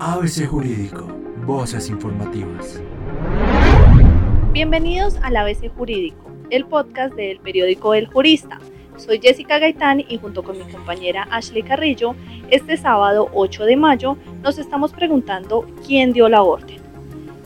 ABC Jurídico, Voces Informativas. Bienvenidos al ABC Jurídico, el podcast del periódico El Jurista. Soy Jessica Gaitán y junto con mi compañera Ashley Carrillo, este sábado 8 de mayo nos estamos preguntando quién dio la orden.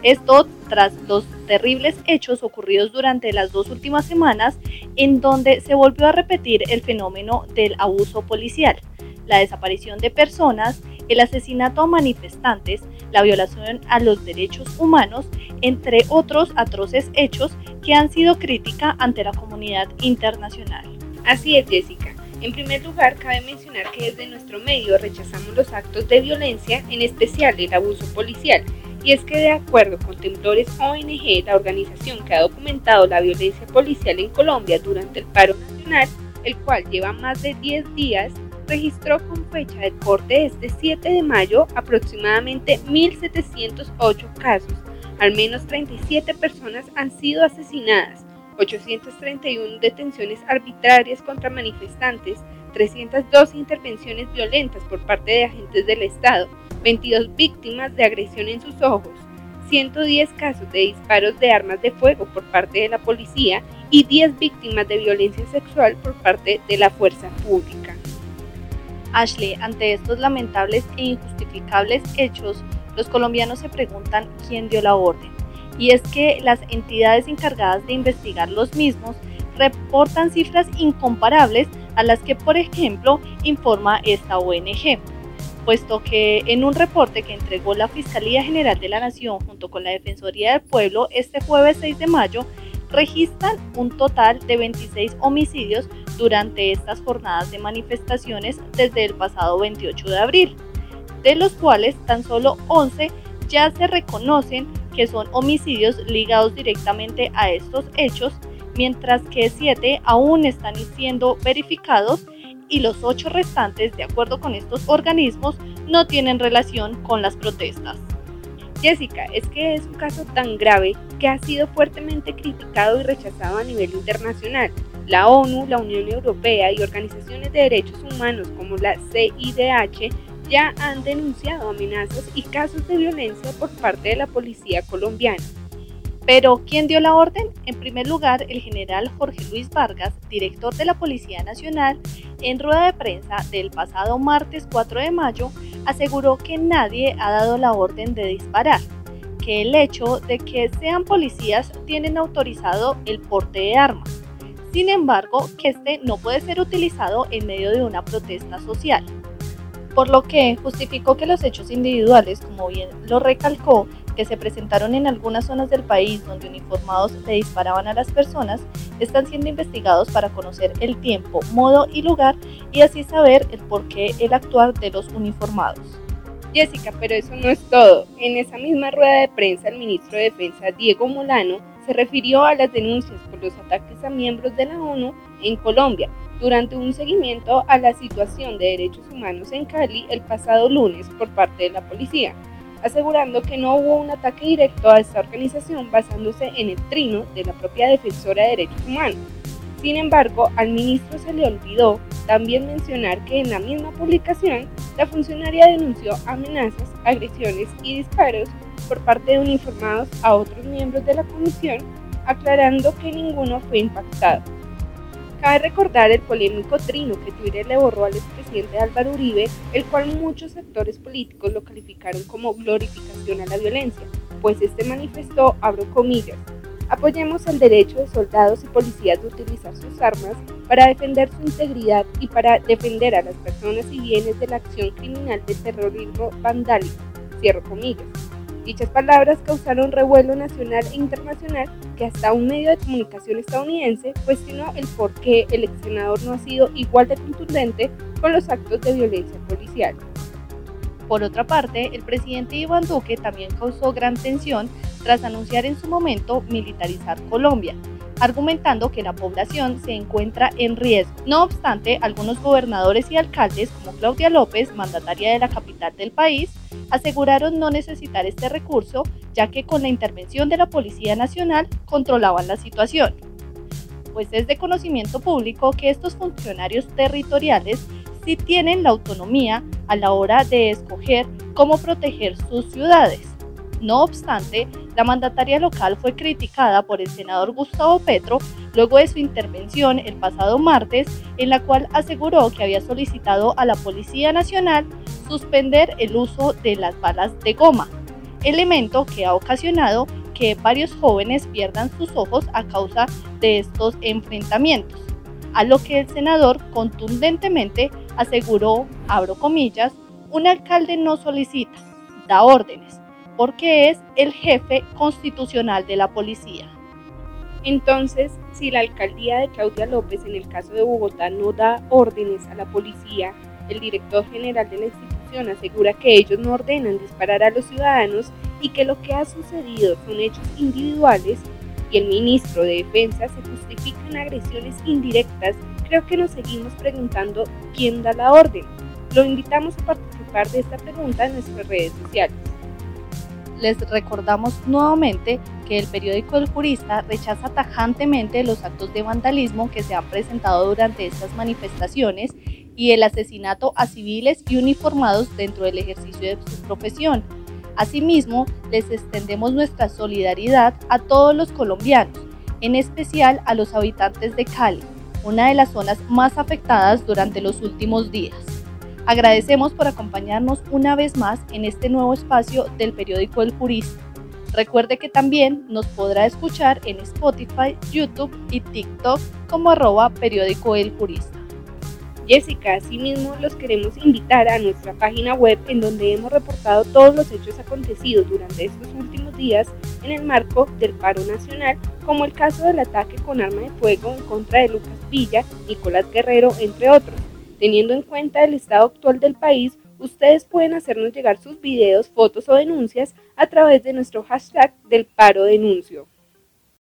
Esto tras los terribles hechos ocurridos durante las dos últimas semanas en donde se volvió a repetir el fenómeno del abuso policial, la desaparición de personas, el asesinato a manifestantes, la violación a los derechos humanos, entre otros atroces hechos que han sido crítica ante la comunidad internacional. Así es, Jessica. En primer lugar, cabe mencionar que desde nuestro medio rechazamos los actos de violencia, en especial el abuso policial, y es que de acuerdo con Temblores ONG, la organización que ha documentado la violencia policial en Colombia durante el paro nacional, el cual lleva más de 10 días, registró con fecha de corte este 7 de mayo aproximadamente 1.708 casos. Al menos 37 personas han sido asesinadas, 831 detenciones arbitrarias contra manifestantes, 312 intervenciones violentas por parte de agentes del Estado, 22 víctimas de agresión en sus ojos, 110 casos de disparos de armas de fuego por parte de la policía y 10 víctimas de violencia sexual por parte de la fuerza pública. Ashley, ante estos lamentables e injustificables hechos, los colombianos se preguntan quién dio la orden. Y es que las entidades encargadas de investigar los mismos reportan cifras incomparables a las que, por ejemplo, informa esta ONG puesto que en un reporte que entregó la Fiscalía General de la Nación junto con la Defensoría del Pueblo este jueves 6 de mayo, registran un total de 26 homicidios durante estas jornadas de manifestaciones desde el pasado 28 de abril, de los cuales tan solo 11 ya se reconocen que son homicidios ligados directamente a estos hechos, mientras que 7 aún están siendo verificados y los ocho restantes, de acuerdo con estos organismos, no tienen relación con las protestas. Jessica, es que es un caso tan grave que ha sido fuertemente criticado y rechazado a nivel internacional. La ONU, la Unión Europea y organizaciones de derechos humanos como la CIDH ya han denunciado amenazas y casos de violencia por parte de la policía colombiana. Pero, ¿quién dio la orden? En primer lugar, el general Jorge Luis Vargas, director de la Policía Nacional, en rueda de prensa del pasado martes 4 de mayo, aseguró que nadie ha dado la orden de disparar, que el hecho de que sean policías tienen autorizado el porte de armas. Sin embargo, que este no puede ser utilizado en medio de una protesta social. Por lo que justificó que los hechos individuales, como bien lo recalcó, que se presentaron en algunas zonas del país donde uniformados le disparaban a las personas están siendo investigados para conocer el tiempo, modo y lugar y así saber el porqué el actuar de los uniformados. Jessica, pero eso no es todo. En esa misma rueda de prensa, el ministro de Defensa, Diego Molano, se refirió a las denuncias por los ataques a miembros de la ONU en Colombia durante un seguimiento a la situación de derechos humanos en Cali el pasado lunes por parte de la policía asegurando que no hubo un ataque directo a esta organización basándose en el trino de la propia defensora de derechos humanos. Sin embargo, al ministro se le olvidó también mencionar que en la misma publicación la funcionaria denunció amenazas, agresiones y disparos por parte de uniformados a otros miembros de la comisión, aclarando que ninguno fue impactado. Cabe recordar el polémico trino que Twitter le borró al expresidente Álvaro Uribe, el cual muchos sectores políticos lo calificaron como glorificación a la violencia, pues este manifestó, abro comillas, apoyemos el derecho de soldados y policías de utilizar sus armas para defender su integridad y para defender a las personas y bienes de la acción criminal de terrorismo vandálico, cierro comillas. Dichas palabras causaron revuelo nacional e internacional que hasta un medio de comunicación estadounidense cuestionó el por qué el ex senador no ha sido igual de contundente con los actos de violencia policial. Por otra parte, el presidente Iván Duque también causó gran tensión tras anunciar en su momento militarizar Colombia, argumentando que la población se encuentra en riesgo. No obstante, algunos gobernadores y alcaldes, como Claudia López, mandataria de la capital del país, aseguraron no necesitar este recurso, ya que con la intervención de la Policía Nacional controlaban la situación. Pues es de conocimiento público que estos funcionarios territoriales sí tienen la autonomía a la hora de escoger cómo proteger sus ciudades. No obstante, la mandataria local fue criticada por el senador Gustavo Petro luego de su intervención el pasado martes, en la cual aseguró que había solicitado a la Policía Nacional suspender el uso de las balas de goma, elemento que ha ocasionado que varios jóvenes pierdan sus ojos a causa de estos enfrentamientos, a lo que el senador contundentemente aseguró, abro comillas, un alcalde no solicita, da órdenes, porque es el jefe constitucional de la policía. Entonces, si la alcaldía de Claudia López en el caso de Bogotá no da órdenes a la policía, el director general de la institución asegura que ellos no ordenan disparar a los ciudadanos y que lo que ha sucedido son hechos individuales y el ministro de Defensa se justifica en agresiones indirectas, creo que nos seguimos preguntando quién da la orden. Lo invitamos a participar de esta pregunta en nuestras redes sociales. Les recordamos nuevamente que el periódico El Jurista rechaza tajantemente los actos de vandalismo que se han presentado durante estas manifestaciones y el asesinato a civiles y uniformados dentro del ejercicio de su profesión Asimismo, les extendemos nuestra solidaridad a todos los colombianos, en especial a los habitantes de Cali, una de las zonas más afectadas durante los últimos días. Agradecemos por acompañarnos una vez más en este nuevo espacio del periódico El Jurista. Recuerde que también nos podrá escuchar en Spotify, YouTube y TikTok como arroba periódico El Jurista. Jessica, asimismo los queremos invitar a nuestra página web en donde hemos reportado todos los hechos acontecidos durante estos últimos días en el marco del paro nacional, como el caso del ataque con arma de fuego en contra de Lucas Villa, Nicolás Guerrero, entre otros. Teniendo en cuenta el estado actual del país, ustedes pueden hacernos llegar sus videos, fotos o denuncias a través de nuestro hashtag del paro denuncio.